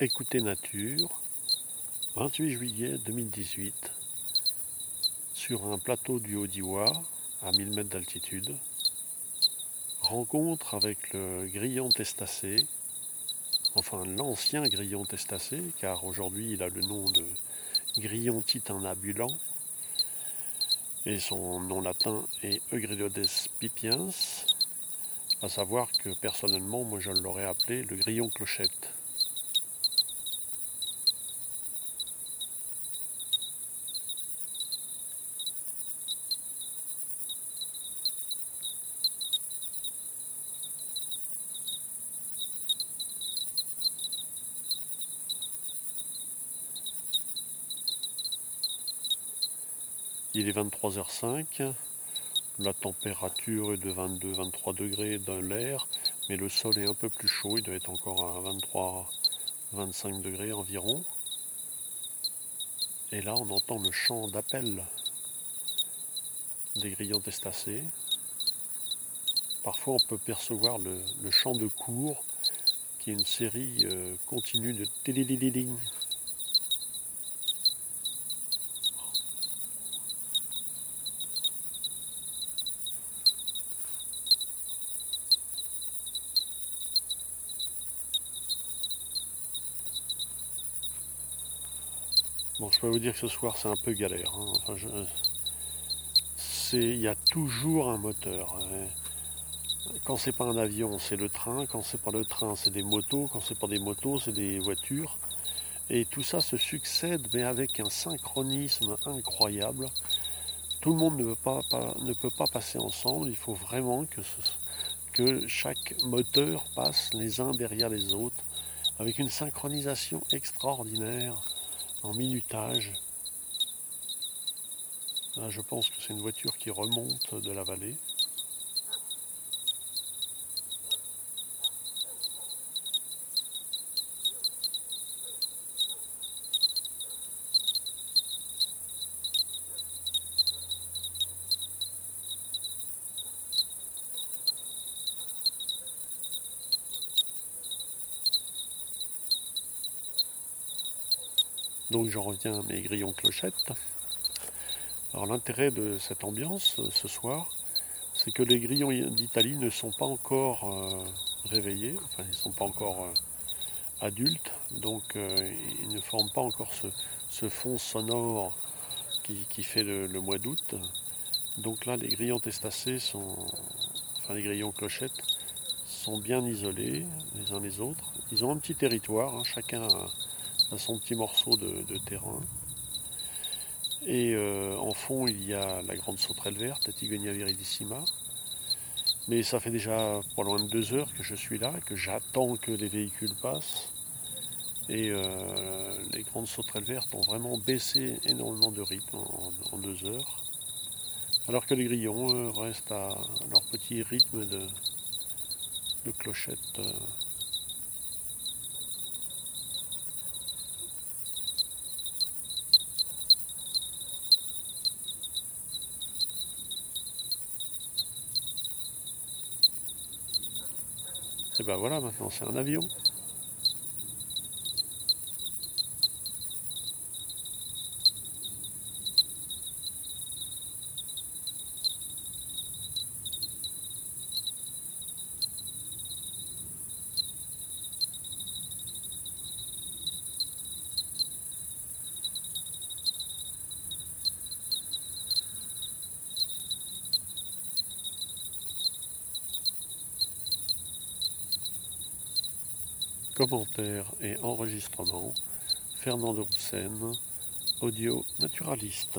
Écoutez Nature, 28 juillet 2018, sur un plateau du Haut-Diois, à 1000 mètres d'altitude. Rencontre avec le grillon testacé, enfin l'ancien grillon testacé, car aujourd'hui il a le nom de grillon titanabulant, et son nom latin est Eugriodes pipiens, à savoir que personnellement, moi je l'aurais appelé le grillon clochette. Il est 23h05. La température est de 22-23 degrés dans l'air, mais le sol est un peu plus chaud. Il doit être encore à 23-25 degrés environ. Et là, on entend le chant d'appel des grillons testacés. Parfois, on peut percevoir le, chant de cour, qui est une série euh, continue de téléliling Bon, je peux vous dire que ce soir c'est un peu galère. Hein. il y a toujours un moteur. Hein. Quand c'est pas un avion, c'est le train. Quand c'est pas le train, c'est des motos. Quand c'est pas des motos, c'est des voitures. Et tout ça se succède, mais avec un synchronisme incroyable. Tout le monde ne peut pas, passer ensemble. Il faut vraiment que chaque moteur passe les uns derrière les autres, avec une synchronisation extraordinaire en minutage. Là, je pense que c'est une voiture qui remonte de la vallée. Donc j'en reviens à mes grillons clochettes. Alors l'intérêt de cette ambiance euh, ce soir, c'est que les grillons d'Italie ne sont pas encore euh, réveillés, enfin ils ne sont pas encore euh, adultes, donc ils ne forment pas encore ce, fond sonore qui, fait le, mois d'août. Donc là les grillons testacés sont, enfin les grillons clochettes, sont bien isolés les uns les autres. Ils ont un petit territoire, hein, chacun a, son petit morceau de, terrain. Et euh, en fond, il y a la grande sauterelle verte, la Tigonia viridissima. Mais ça fait déjà pas loin de deux heures que je suis là, que j'attends que les véhicules passent. Et euh, les grandes sauterelles vertes ont vraiment baissé énormément de rythme en, deux heures. Alors que les grillons restent à leur petit rythme de, de clochette. Euh, ben voilà, maintenant c'est un avion. Commentaires et enregistrements, Fernand de Roussen, audio naturaliste.